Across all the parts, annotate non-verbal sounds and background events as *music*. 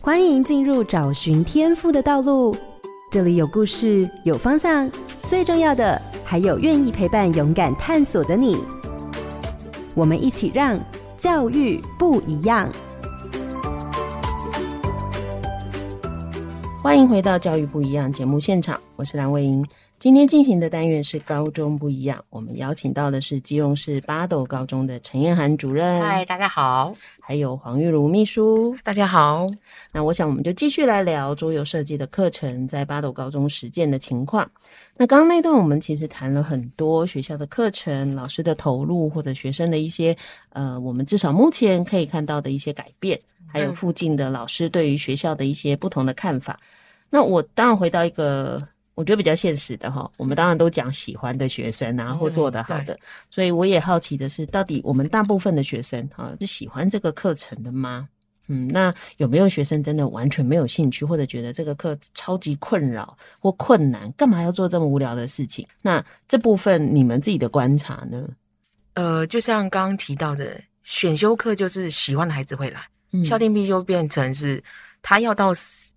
欢迎进入找寻天赋的道路，这里有故事，有方向，最重要的还有愿意陪伴、勇敢探索的你。我们一起让教育不一样。欢迎回到《教育不一样》节目现场，我是蓝伟莹。今天进行的单元是高中不一样，我们邀请到的是基隆市八斗高中的陈燕涵主任。嗨，大家好。还有黄玉茹秘书。大家好。那我想我们就继续来聊桌游设计的课程在八斗高中实践的情况。那刚刚那段我们其实谈了很多学校的课程、老师的投入或者学生的一些呃，我们至少目前可以看到的一些改变。还有附近的老师对于学校的一些不同的看法。那我当然回到一个我觉得比较现实的哈，我们当然都讲喜欢的学生啊，或做得好的。所以我也好奇的是，到底我们大部分的学生哈是喜欢这个课程的吗？嗯，那有没有学生真的完全没有兴趣，或者觉得这个课超级困扰或困难，干嘛要做这么无聊的事情？那这部分你们自己的观察呢？呃，就像刚刚提到的，选修课就是喜欢的孩子会来。校定必就变成是，他要到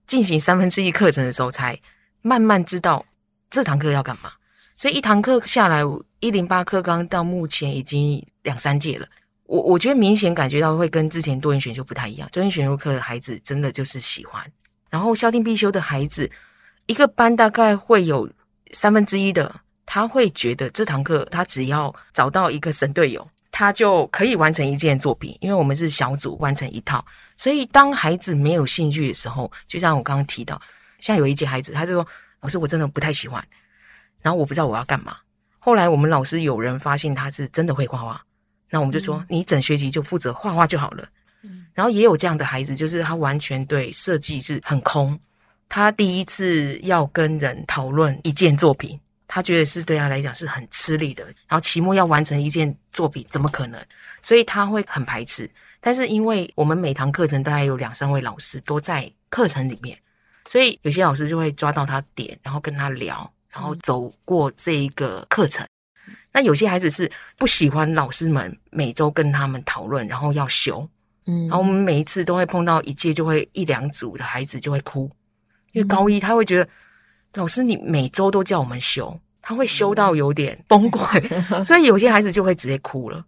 进行三分之一课程的时候，才慢慢知道这堂课要干嘛。所以一堂课下来，一零八课纲到目前已经两三届了。我我觉得明显感觉到会跟之前多元选修不太一样。多元选修课的孩子真的就是喜欢，然后校定必修的孩子，一个班大概会有三分之一的，他会觉得这堂课他只要找到一个神队友。他就可以完成一件作品，因为我们是小组完成一套，所以当孩子没有兴趣的时候，就像我刚刚提到，像有一节孩子，他就说：“老师，我真的不太喜欢，然后我不知道我要干嘛。”后来我们老师有人发现他是真的会画画，那我们就说：“你整学期就负责画画就好了。”嗯，然后也有这样的孩子，就是他完全对设计是很空，他第一次要跟人讨论一件作品。他觉得是对他来讲是很吃力的，然后期末要完成一件作品，怎么可能？所以他会很排斥。但是因为我们每堂课程大概有两三位老师都在课程里面，所以有些老师就会抓到他点，然后跟他聊，然后走过这一个课程。那有些孩子是不喜欢老师们每周跟他们讨论，然后要修，嗯，然后我们每一次都会碰到一届就会一两组的孩子就会哭，因为高一他会觉得。老师，你每周都叫我们修，他会修到有点崩溃，*laughs* 所以有些孩子就会直接哭了。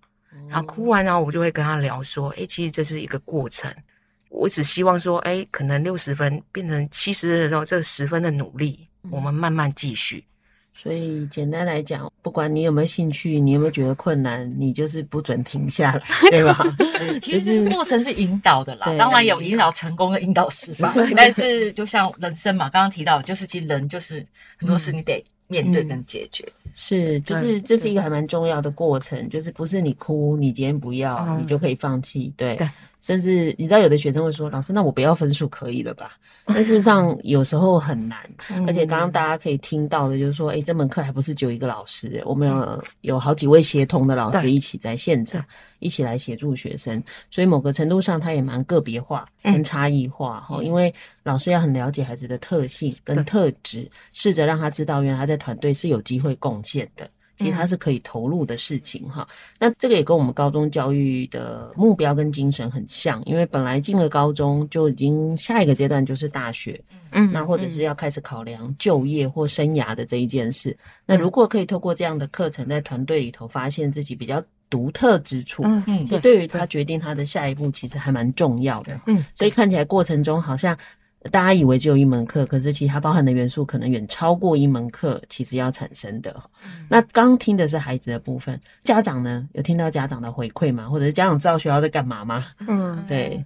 然后哭完，然后我就会跟他聊说：“诶，其实这是一个过程。我只希望说，哎，可能六十分变成七十分的时候，这十分的努力，我们慢慢继续。”所以简单来讲，不管你有没有兴趣，你有没有觉得困难，你就是不准停下来，*laughs* 对吧？*laughs* 其实过程是引导的啦，当然有引导成功的引导失败，但是就像人生嘛，刚刚提到，就是其实人就是很多事你得面对跟解决，嗯、是，就是这是一个还蛮重要的过程，就是不是你哭，你今天不要，嗯、你就可以放弃，对。对甚至你知道，有的学生会说：“老师，那我不要分数可以了吧？” *laughs* 但事实上有时候很难，而且刚刚大家可以听到的就是说：“诶，这门课还不是只有一个老师，我们有有好几位协同的老师一起在现场，一起来协助学生，所以某个程度上，他也蛮个别化跟差异化哈。因为老师要很了解孩子的特性跟特质，试着让他知道，原来他在团队是有机会贡献的。”其实它是可以投入的事情哈，那这个也跟我们高中教育的目标跟精神很像，因为本来进了高中就已经下一个阶段就是大学，嗯，那或者是要开始考量就业或生涯的这一件事。那如果可以透过这样的课程，在团队里头发现自己比较独特之处，嗯嗯，这对于他决定他的下一步其实还蛮重要的，嗯，所以看起来过程中好像。大家以为只有一门课，可是其实它包含的元素可能远超过一门课，其实要产生的。嗯、那刚听的是孩子的部分，家长呢，有听到家长的回馈吗？或者是家长知道学校在干嘛吗？嗯，对，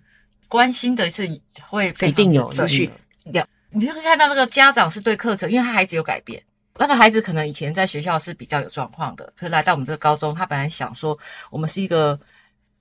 关心的是会一定有继续有，你就会看到那个家长是对课程，因为他孩子有改变，那个孩子可能以前在学校是比较有状况的，可是来到我们这个高中，他本来想说我们是一个。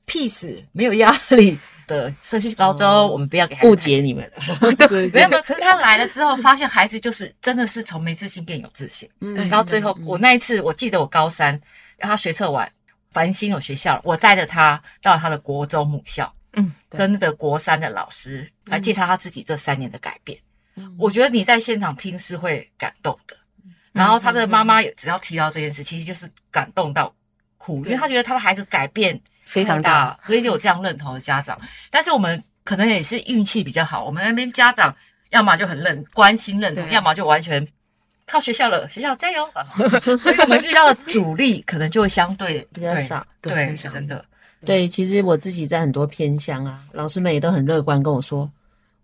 peace 没有压力的社区高中，哦、我们不要给他误解你们。*laughs* 对，没有没有。可是他来了之后，发现孩子就是真的是从没自信变有自信。嗯，然后最后我那一次，我记得我高三让他学测完，繁星有学校，我带着他到他的国中母校，嗯，跟那个国三的老师来介绍他自己这三年的改变。嗯，我觉得你在现场听是会感动的。然后他的妈妈也只要提到这件事，其实就是感动到哭，因为他觉得他的孩子改变。非常大，所以就有这样认同的家长。但是我们可能也是运气比较好，我们那边家长要么就很认关心认同，要么就完全靠学校了，学校加油。*laughs* 所以我们遇到的阻力可能就会相对比较少，对，对真的。对，其实我自己在很多偏乡啊，老师们也都很乐观跟我说，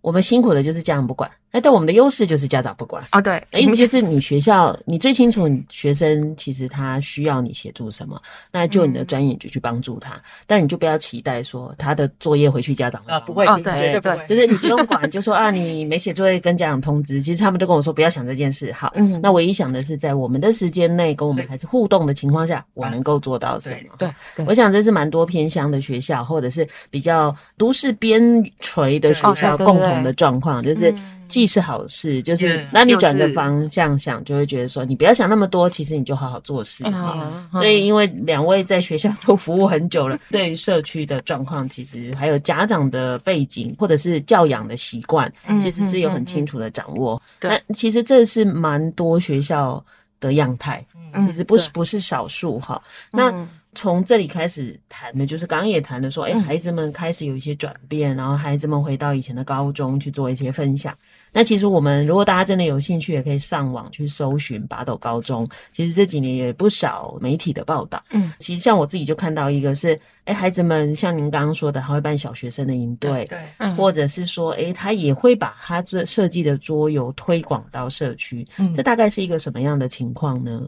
我们辛苦的就是家长不管。哎，但我们的优势就是家长不管啊，对，意思就是你学校你最清楚，你学生其实他需要你协助什么，那就你的专业就去帮助他，但你就不要期待说他的作业回去家长啊不会，对对对，就是你不用管，就说啊你没写作业跟家长通知，其实他们都跟我说不要想这件事，好，嗯，那唯一想的是在我们的时间内跟我们孩子互动的情况下，我能够做到什么？对，我想这是蛮多偏乡的学校或者是比较都市边陲的学校共同的状况，就是。既是好事，就是那你转个方向想，就会觉得说，你不要想那么多，其实你就好好做事。所以，因为两位在学校都服务很久了，*laughs* 对于社区的状况，其实还有家长的背景或者是教养的习惯，其实是有很清楚的掌握。那其实这是蛮多学校的样态，其实不是不是少数哈。那。从这里开始谈的，就是刚刚也谈的说，哎，孩子们开始有一些转变，然后孩子们回到以前的高中去做一些分享。那其实我们如果大家真的有兴趣，也可以上网去搜寻八斗高中。其实这几年也不少媒体的报道。嗯，其实像我自己就看到一个是，哎，孩子们像您刚刚说的，他会办小学生的营队，对，嗯，或者是说，哎，他也会把他这设计的桌游推广到社区。嗯，这大概是一个什么样的情况呢？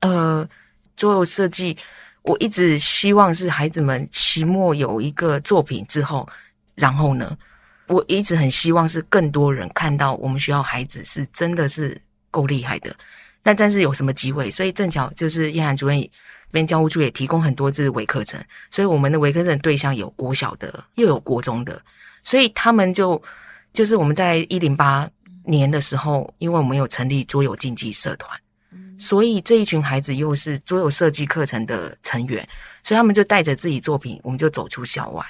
呃，桌游设计。我一直希望是孩子们期末有一个作品之后，然后呢，我一直很希望是更多人看到我们学校孩子是真的是够厉害的。但但是有什么机会？所以正巧就是叶涵主任这边教务处也提供很多这是微课程，所以我们的微课程对象有国小的，又有国中的，所以他们就就是我们在一零八年的时候，因为我们有成立桌游竞技社团。所以这一群孩子又是桌游设计课程的成员，所以他们就带着自己作品，我们就走出校外。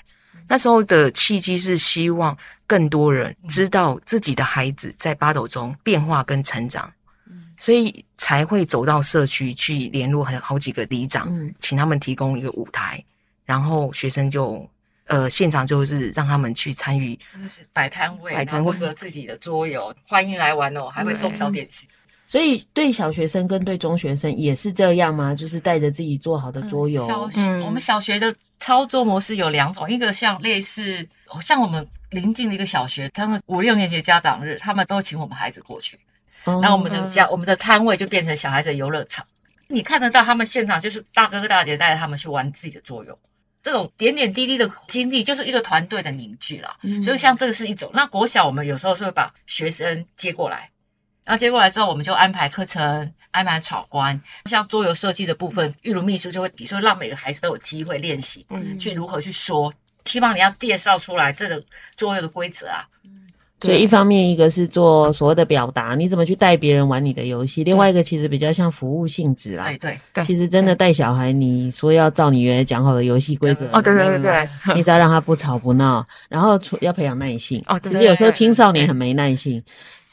那时候的契机是希望更多人知道自己的孩子在八斗中变化跟成长，所以才会走到社区去联络很好几个里长，请他们提供一个舞台，然后学生就呃现场就是让他们去参与，摆摊位，摆摊位和自己的桌游，欢迎来玩哦，还会送小点心。所以对小学生跟对中学生也是这样吗？就是带着自己做好的桌游。小学，我们小学的操作模式有两种，一个像类似像我们临近的一个小学，他们五六年级的家长日，他们都请我们孩子过去，然后我们的家我们的摊位就变成小孩子的游乐场。你看得到他们现场就是大哥哥大姐带着他们去玩自己的桌游，这种点点滴滴的经历就是一个团队的凝聚啦。所以像这个是一种。那国小我们有时候是会把学生接过来。然后接过来之后，我们就安排课程，安排闯关。像桌游设计的部分，玉如秘书就会比如说让每个孩子都有机会练习，嗯，去如何去说。希望你要介绍出来这个桌游的规则啊。所以一方面一个是做所谓的表达，你怎么去带别人玩你的游戏；另外一个其实比较像服务性质啦。对对对，其实真的带小孩，你说要照你原来讲好的游戏规则哦，对对对对，你只要让他不吵不闹，然后要培养耐性哦。其实有时候青少年很没耐性。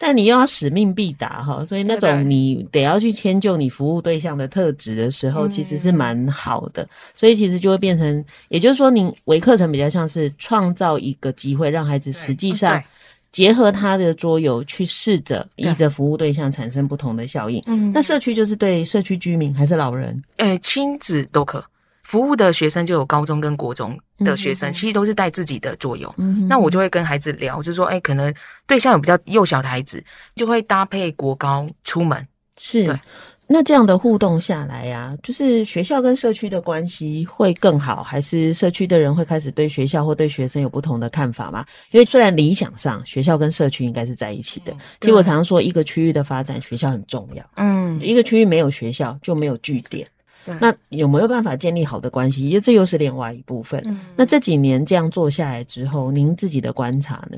但你又要使命必达哈，所以那种你得要去迁就你服务对象的特质的时候，其实是蛮好的。所以其实就会变成，也就是说，您微课程比较像是创造一个机会，让孩子实际上结合他的桌游去试着依着服务对象产生不同的效应。嗯，那社区就是对社区居民还是老人？诶，亲子都可。服务的学生就有高中跟国中的学生，嗯、其实都是带自己的桌游。嗯，那我就会跟孩子聊，就说，哎、欸，可能对象有比较幼小的孩子，就会搭配国高出门。是，那这样的互动下来呀、啊，就是学校跟社区的关系会更好，还是社区的人会开始对学校或对学生有不同的看法吗？因为虽然理想上学校跟社区应该是在一起的，嗯、其实我常常说，一个区域的发展，学校很重要。嗯，一个区域没有学校就没有据点。对那有没有办法建立好的关系？因为这又是另外一部分。嗯、那这几年这样做下来之后，您自己的观察呢？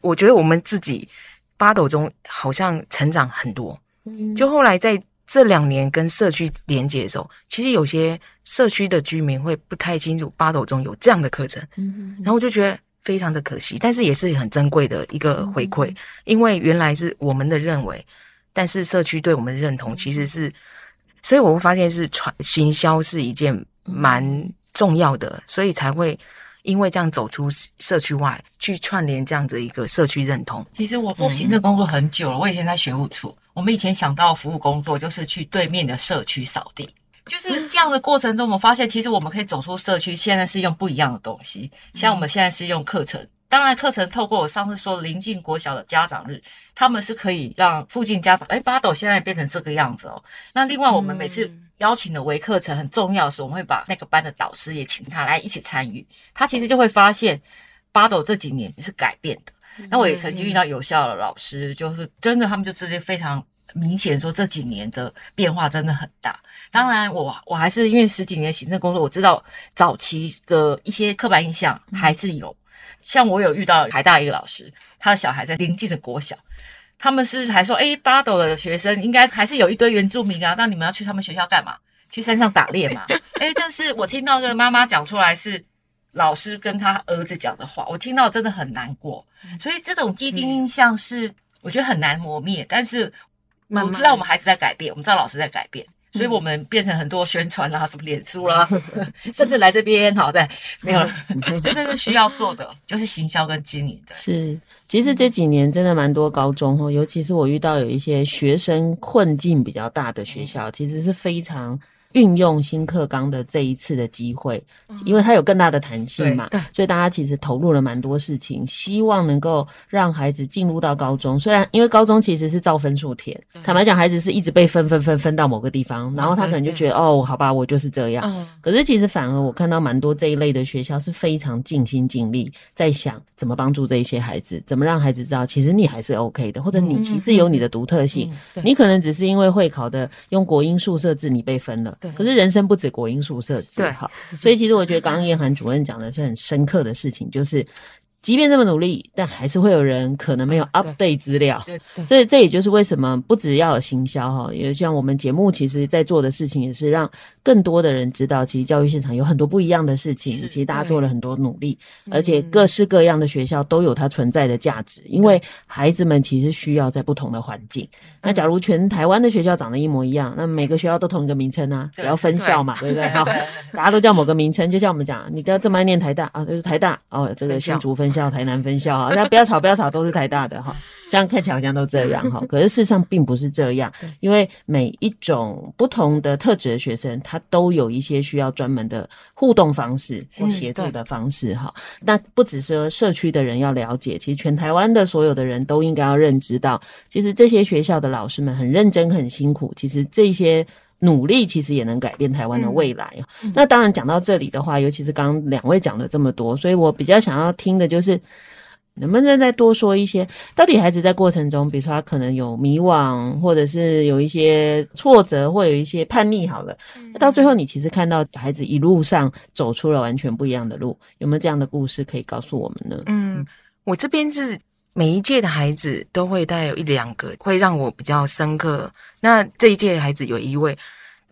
我觉得我们自己八斗中好像成长很多。嗯，就后来在这两年跟社区连接的时候，其实有些社区的居民会不太清楚八斗中有这样的课程。然后我就觉得非常的可惜，但是也是很珍贵的一个回馈，嗯、因为原来是我们的认为，但是社区对我们的认同其实是。所以我会发现是传行销是一件蛮重要的，所以才会因为这样走出社区外，去串联这样的一个社区认同。其实我做行政工作很久了，我以前在学务处，我们以前想到服务工作就是去对面的社区扫地。就是这样的过程中，我们发现其实我们可以走出社区。现在是用不一样的东西，像我们现在是用课程。当然，课程透过我上次说临近国小的家长日，他们是可以让附近家长。哎，八斗现在变成这个样子哦。那另外，我们每次邀请的微课程很重要的是，我们会把那个班的导师也请他来一起参与。他其实就会发现，八斗这几年是改变的。那我也曾经遇到有效的老师，就是真的，他们就直接非常。明显说这几年的变化真的很大。当然我，我我还是因为十几年行政工作，我知道早期的一些刻板印象还是有。像我有遇到台大一个老师，他的小孩在临近的国小，他们是还说，诶，八斗的学生应该还是有一堆原住民啊，那你们要去他们学校干嘛？去山上打猎嘛？诶，*laughs* 但是我听到这个妈妈讲出来是老师跟他儿子讲的话，我听到真的很难过。所以这种既定印象是我觉得很难磨灭，但是。我知道我们孩子在改变，我们知道老师在改变，所以我们变成很多宣传啦，什么脸书啦，*laughs* 甚至来这边好在没有了，*laughs* 这这是需要做的，就是行销跟经营的。是，其实这几年真的蛮多高中哦，尤其是我遇到有一些学生困境比较大的学校，其实是非常。运用新课纲的这一次的机会，因为它有更大的弹性嘛，所以大家其实投入了蛮多事情，希望能够让孩子进入到高中。虽然因为高中其实是照分数填，坦白讲，孩子是一直被分分分分到某个地方，然后他可能就觉得哦，好吧，我就是这样。可是其实反而我看到蛮多这一类的学校是非常尽心尽力在想怎么帮助这一些孩子，怎么让孩子知道其实你还是 OK 的，或者你其实有你的独特性，你可能只是因为会考的用国英数设置你被分了。可是人生不止国英数设置，对，好，所以其实我觉得刚刚叶涵主任讲的是很深刻的事情，就是。即便这么努力，但还是会有人可能没有 update 资料。对，这这也就是为什么不只要有行销哈，也像我们节目其实在做的事情，也是让更多的人知道，其实教育现场有很多不一样的事情。其实大家做了很多努力，而且各式各样的学校都有它存在的价值，因为孩子们其实需要在不同的环境。那假如全台湾的学校长得一模一样，那每个学校都同一个名称啊，只要分校嘛，对不对？*laughs* 哈，大家都叫某个名称，就像我们讲，你不要这么爱念台大啊，就是台大哦，这个新竹分校。校台南分校啊，大家不要吵，不要吵，都是台大的哈，这样看起来好像都这样哈，*laughs* 可是事实上并不是这样，因为每一种不同的特质的学生，他都有一些需要专门的互动方式或协助的方式哈。那不只是说社区的人要了解，其实全台湾的所有的人都应该要认知到，其实这些学校的老师们很认真、很辛苦，其实这些。努力其实也能改变台湾的未来。嗯、那当然讲到这里的话，尤其是刚刚两位讲了这么多，所以我比较想要听的就是，能不能再多说一些？到底孩子在过程中，比如说他可能有迷惘，或者是有一些挫折，或有一些叛逆，好了，那到最后你其实看到孩子一路上走出了完全不一样的路，有没有这样的故事可以告诉我们呢？嗯，我这边是。每一届的孩子都会带有一两个会让我比较深刻。那这一届孩子有一位，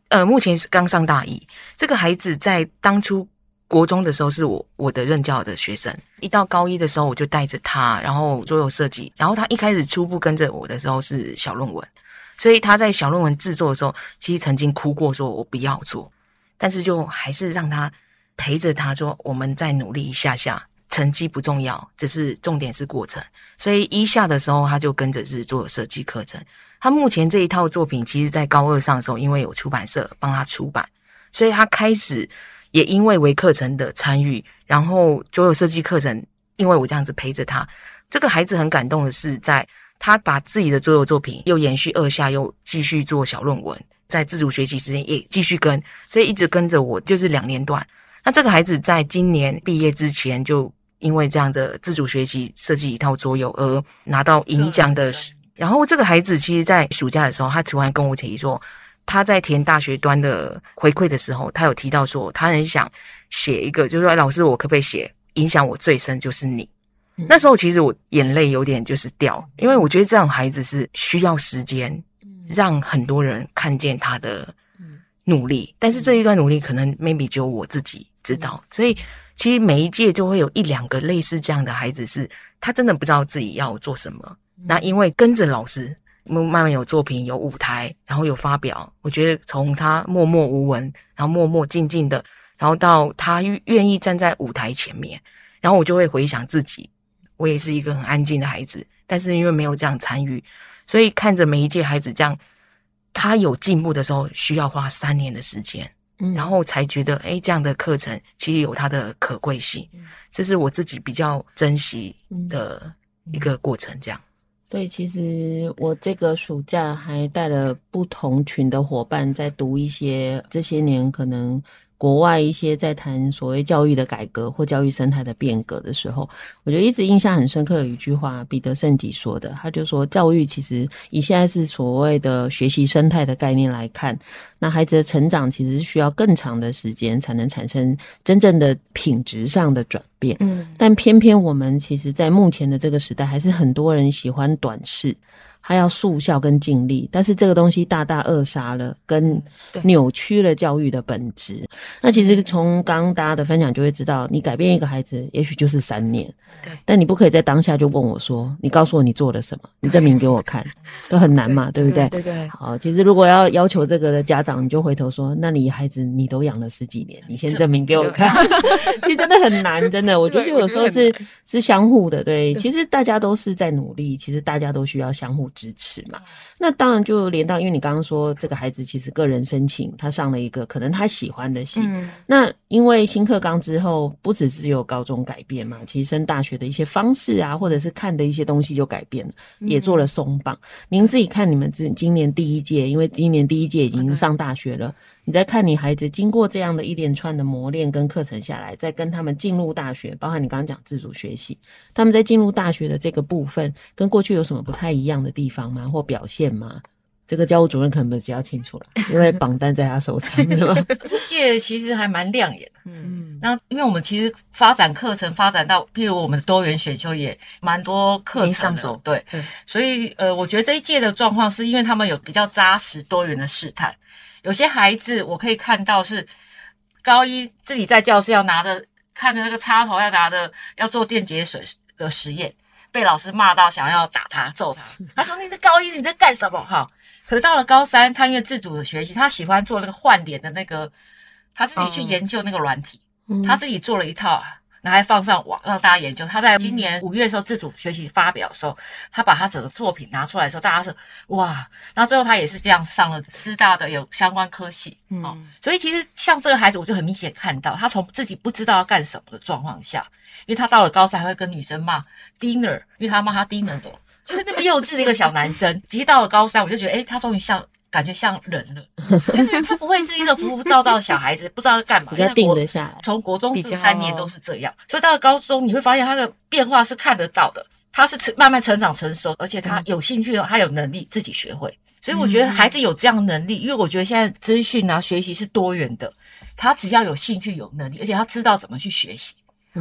呃，目前是刚上大一。这个孩子在当初国中的时候是我我的任教的学生，一到高一的时候我就带着他，然后桌游设计。然后他一开始初步跟着我的时候是小论文，所以他在小论文制作的时候，其实曾经哭过，说我不要做，但是就还是让他陪着他说，我们再努力一下下。成绩不重要，只是重点是过程。所以一下的时候，他就跟着是做设计课程。他目前这一套作品，其实在高二上的时候，因为有出版社帮他出版，所以他开始也因为为课程的参与，然后所有设计课程，因为我这样子陪着他，这个孩子很感动的是，在他把自己的所有作品又延续二下，又继续做小论文，在自主学习时间也继续跟，所以一直跟着我，就是两年段。那这个孩子在今年毕业之前就。因为这样的自主学习设计一套桌游而拿到银奖的，然后这个孩子其实，在暑假的时候，他突然跟我提说，他在填大学端的回馈的时候，他有提到说，他很想写一个，就是说，老师，我可不可以写？影响我最深就是你。那时候其实我眼泪有点就是掉，因为我觉得这种孩子是需要时间，让很多人看见他的努力，但是这一段努力可能 maybe 只有我自己知道，所以。其实每一届就会有一两个类似这样的孩子，是他真的不知道自己要做什么。那因为跟着老师，慢慢有作品、有舞台，然后有发表。我觉得从他默默无闻，然后默默静静的然后到他愿意站在舞台前面，然后我就会回想自己，我也是一个很安静的孩子，但是因为没有这样参与，所以看着每一届孩子这样，他有进步的时候，需要花三年的时间，嗯，然后才觉得，哎，这样的课程其实有它的可贵性，这是我自己比较珍惜的一个过程，这样。所以，其实我这个暑假还带了不同群的伙伴在读一些这些年可能。国外一些在谈所谓教育的改革或教育生态的变革的时候，我觉得一直印象很深刻有一句话，彼得圣吉说的，他就说教育其实以现在是所谓的学习生态的概念来看，那孩子的成长其实是需要更长的时间才能产生真正的品质上的转变。嗯，但偏偏我们其实，在目前的这个时代，还是很多人喜欢短视。他要速效跟尽力，但是这个东西大大扼杀了跟扭曲了教育的本质。那其实从刚刚大家的分享就会知道，你改变一个孩子，也许就是三年。对，但你不可以在当下就问我说：“你告诉我你做了什么？你证明给我看。”都很难嘛，对，对不对？对对，对。好，其实如果要要求这个的家长，你就回头说：“那你孩子你都养了十几年，你先证明给我看。*laughs* ”其实真的很难，真的，我觉得有时候是是相互的。对，其实大家都是在努力，其实大家都需要相互。支持嘛，那当然就连到，因为你刚刚说这个孩子其实个人申请，他上了一个可能他喜欢的系。嗯、那因为新课纲之后，不只是有高中改变嘛，其实升大学的一些方式啊，或者是看的一些东西就改变了，也做了松绑。嗯、您自己看你们自今年第一届，因为今年第一届已经上大学了，你在看你孩子经过这样的一连串的磨练跟课程下来，再跟他们进入大学，包含你刚刚讲自主学习，他们在进入大学的这个部分，跟过去有什么不太一样的地方？吗？或表现吗？这个教务主任可能比较清楚了，因为榜单在他手上，是吧？*laughs* 这届其实还蛮亮眼的。嗯，那因为我们其实发展课程发展到，譬如我们的多元选修也蛮多课程上手，对，对所以呃，我觉得这一届的状况是因为他们有比较扎实多元的试探，有些孩子我可以看到是高一自己在教室要拿着看着那个插头要拿着要做电解水的实验。被老师骂到想要打他揍他，他说，你这高一你在干什么？哈，可是到了高三，他因为自主的学习，他喜欢做那个换脸的那个，他自己去研究那个软体，嗯、他自己做了一套，然后还放上网让大家研究。他在今年五月的时候自主学习发表的时候，他把他整个作品拿出来的时候，大家是哇，然后最后他也是这样上了师大的有相关科系，嗯、哦，所以其实像这个孩子，我就很明显看到他从自己不知道要干什么的状况下，因为他到了高三还会跟女生骂。dinner，因为他骂他 dinner 的，就是那么幼稚的一个小男生。其实到了高三，我就觉得，诶、欸、他终于像，感觉像人了，*laughs* 就是他不会是一个浮浮躁躁的小孩子，不知道在干嘛。比较定得下来。从国中这三年都是这样，所以到了高中，你会发现他的变化是看得到的。他是成慢慢成长成熟，而且他有兴趣，他有能力自己学会。所以我觉得孩子有这样能力，因为我觉得现在资讯啊学习是多元的，他只要有兴趣有能力，而且他知道怎么去学习。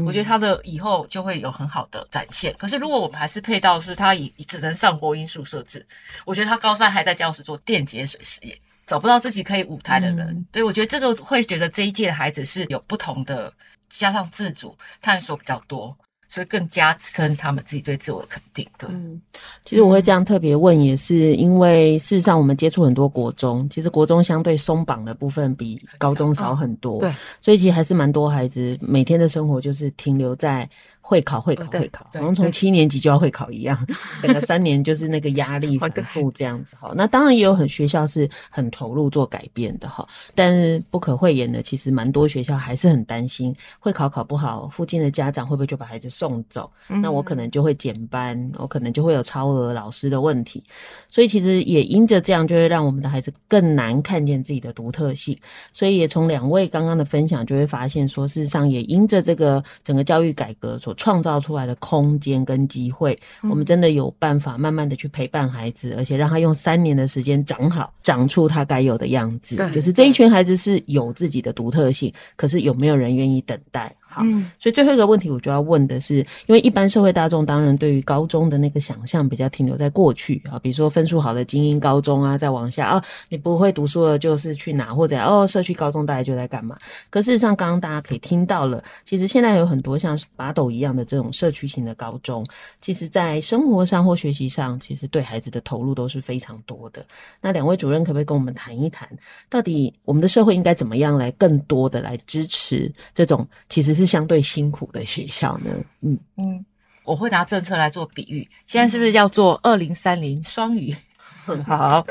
我觉得他的以后就会有很好的展现。可是如果我们还是配到是他以只能上播音数设置，我觉得他高三还在教室做电解水实验，找不到自己可以舞台的人。嗯、对，我觉得这个会觉得这一届的孩子是有不同的，加上自主探索比较多。所以更加深他们自己对自我的肯定。对，嗯，其实我会这样特别问，也是因为事实上我们接触很多国中，其实国中相对松绑的部分比高中少很多。对，所以其实还是蛮多孩子每天的生活就是停留在。会考，会考，会考，好像从七年级就要会考一样，*laughs* 整个三年就是那个压力反复这样子哈。那当然也有很学校是很投入做改变的哈，但是不可讳言的，其实蛮多学校还是很担心会考考不好，附近的家长会不会就把孩子送走？那我可能就会减班，我可能就会有超额老师的问题。所以其实也因着这样，就会让我们的孩子更难看见自己的独特性。所以也从两位刚刚的分享就会发现，说事实上也因着这个整个教育改革所。创造出来的空间跟机会，我们真的有办法慢慢的去陪伴孩子，而且让他用三年的时间长好，长出他该有的样子。就是这一群孩子是有自己的独特性，可是有没有人愿意等待？好，嗯、所以最后一个问题我就要问的是，因为一般社会大众当然对于高中的那个想象比较停留在过去啊，比如说分数好的精英高中啊，再往下啊，你不会读书了就是去哪或者哦，社区高中大家就在干嘛？可事实上，刚刚大家可以听到了，其实现在有很多像八斗一样的这种社区型的高中，其实在生活上或学习上，其实对孩子的投入都是非常多的。那两位主任可不可以跟我们谈一谈，到底我们的社会应该怎么样来更多的来支持这种其实是相对辛苦的学校呢？嗯嗯，我会拿政策来做比喻，现在是不是要做二零三零双语？*laughs* 好，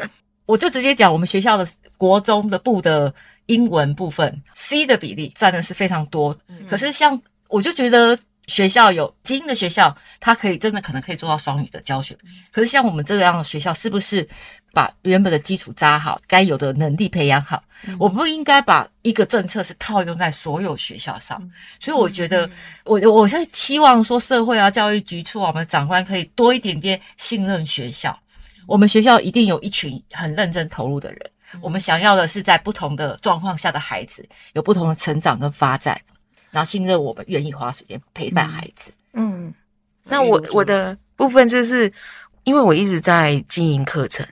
我就直接讲我们学校的国中的部的英文部分，C 的比例占的是非常多。可是像我就觉得。学校有精英的学校，它可以真的可能可以做到双语的教学。可是像我们这样的学校，是不是把原本的基础扎好，该有的能力培养好？嗯、我不应该把一个政策是套用在所有学校上。嗯、所以我觉得我，我我现在期望说，社会啊、教育局处啊，我们的长官可以多一点点信任学校。我们学校一定有一群很认真投入的人。嗯、我们想要的是在不同的状况下的孩子有不同的成长跟发展。然后信任我们，愿意花时间陪伴孩子。嗯，嗯，那我我的部分就是，因为我一直在经营课程，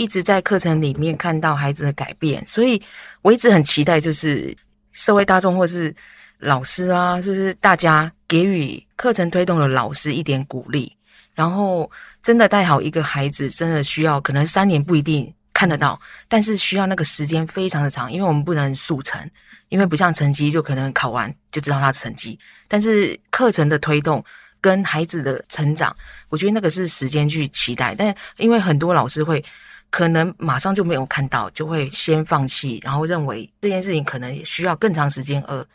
一直在课程里面看到孩子的改变，所以我一直很期待，就是社会大众或是老师啊，就是大家给予课程推动的老师一点鼓励，然后真的带好一个孩子，真的需要可能三年不一定看得到，但是需要那个时间非常的长，因为我们不能速成。因为不像成绩，就可能考完就知道他的成绩，但是课程的推动跟孩子的成长，我觉得那个是时间去期待。但因为很多老师会可能马上就没有看到，就会先放弃，然后认为这件事情可能需要更长时间。而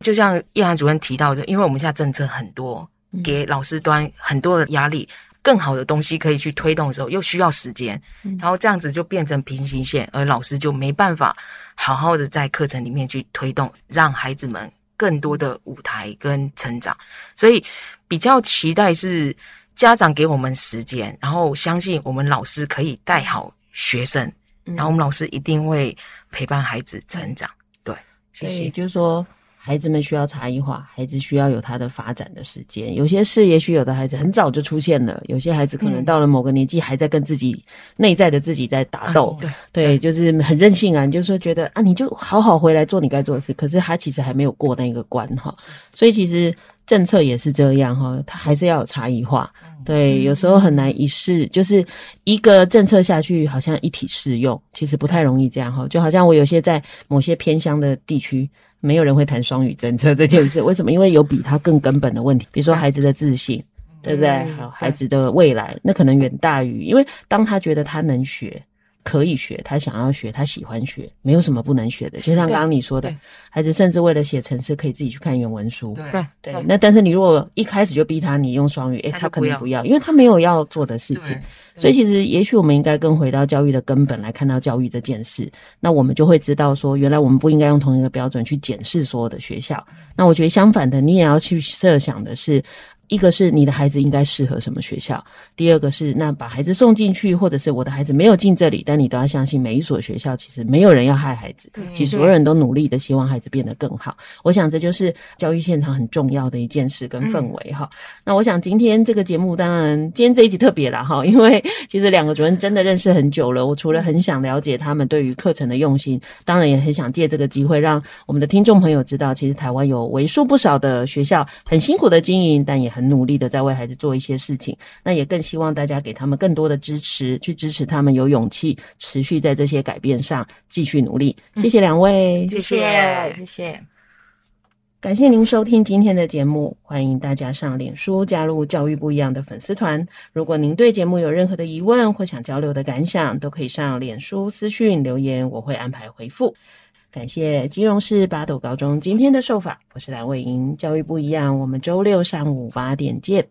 就像叶涵主任提到的，因为我们现在政策很多，给老师端很多的压力，更好的东西可以去推动的时候，又需要时间，然后这样子就变成平行线，而老师就没办法。好好的在课程里面去推动，让孩子们更多的舞台跟成长，所以比较期待是家长给我们时间，然后相信我们老师可以带好学生，然后我们老师一定会陪伴孩子成长。对，谢谢。就是说。孩子们需要差异化，孩子需要有他的发展的时间。有些事，也许有的孩子很早就出现了，有些孩子可能到了某个年纪，还在跟自己内在的自己在打斗。对、嗯、对，对就是很任性啊，你就是说觉得啊，你就好好回来做你该做的事。可是他其实还没有过那个关哈，所以其实政策也是这样哈，它还是要有差异化。对，有时候很难一试，就是一个政策下去，好像一体适用，其实不太容易这样哈。就好像我有些在某些偏乡的地区。没有人会谈双语政策这件事，*laughs* 为什么？因为有比它更根本的问题，比如说孩子的自信，对不对？还有孩子的未来，那可能远大于，因为当他觉得他能学。可以学，他想要学，他喜欢学，没有什么不能学的。就像刚刚你说的，孩子甚至为了写程式，可以自己去看原文书。对对，对。那但是你如果一开始就逼他你用双语，诶，他可能不要，因为他没有要做的事情。所以其实也许我们应该更回到教育的根本来看到教育这件事，那我们就会知道说，原来我们不应该用同一个标准去检视所有的学校。那我觉得相反的，你也要去设想的是。一个是你的孩子应该适合什么学校，第二个是那把孩子送进去，或者是我的孩子没有进这里，但你都要相信每一所学校其实没有人要害孩子，其实所有人都努力的希望孩子变得更好。我想这就是教育现场很重要的一件事跟氛围哈。嗯、那我想今天这个节目当然今天这一集特别啦哈，*laughs* 因为其实两个主任真的认识很久了，我除了很想了解他们对于课程的用心，当然也很想借这个机会让我们的听众朋友知道，其实台湾有为数不少的学校很辛苦的经营，但也很。努力的在为孩子做一些事情，那也更希望大家给他们更多的支持，去支持他们有勇气持续在这些改变上继续努力。谢谢两位，谢谢，谢谢，感谢您收听今天的节目，欢迎大家上脸书加入教育不一样的粉丝团。如果您对节目有任何的疑问或想交流的感想，都可以上脸书私讯留言，我会安排回复。感谢金融市八斗高中今天的授法，我是蓝伟莹。教育不一样，我们周六上午八点见。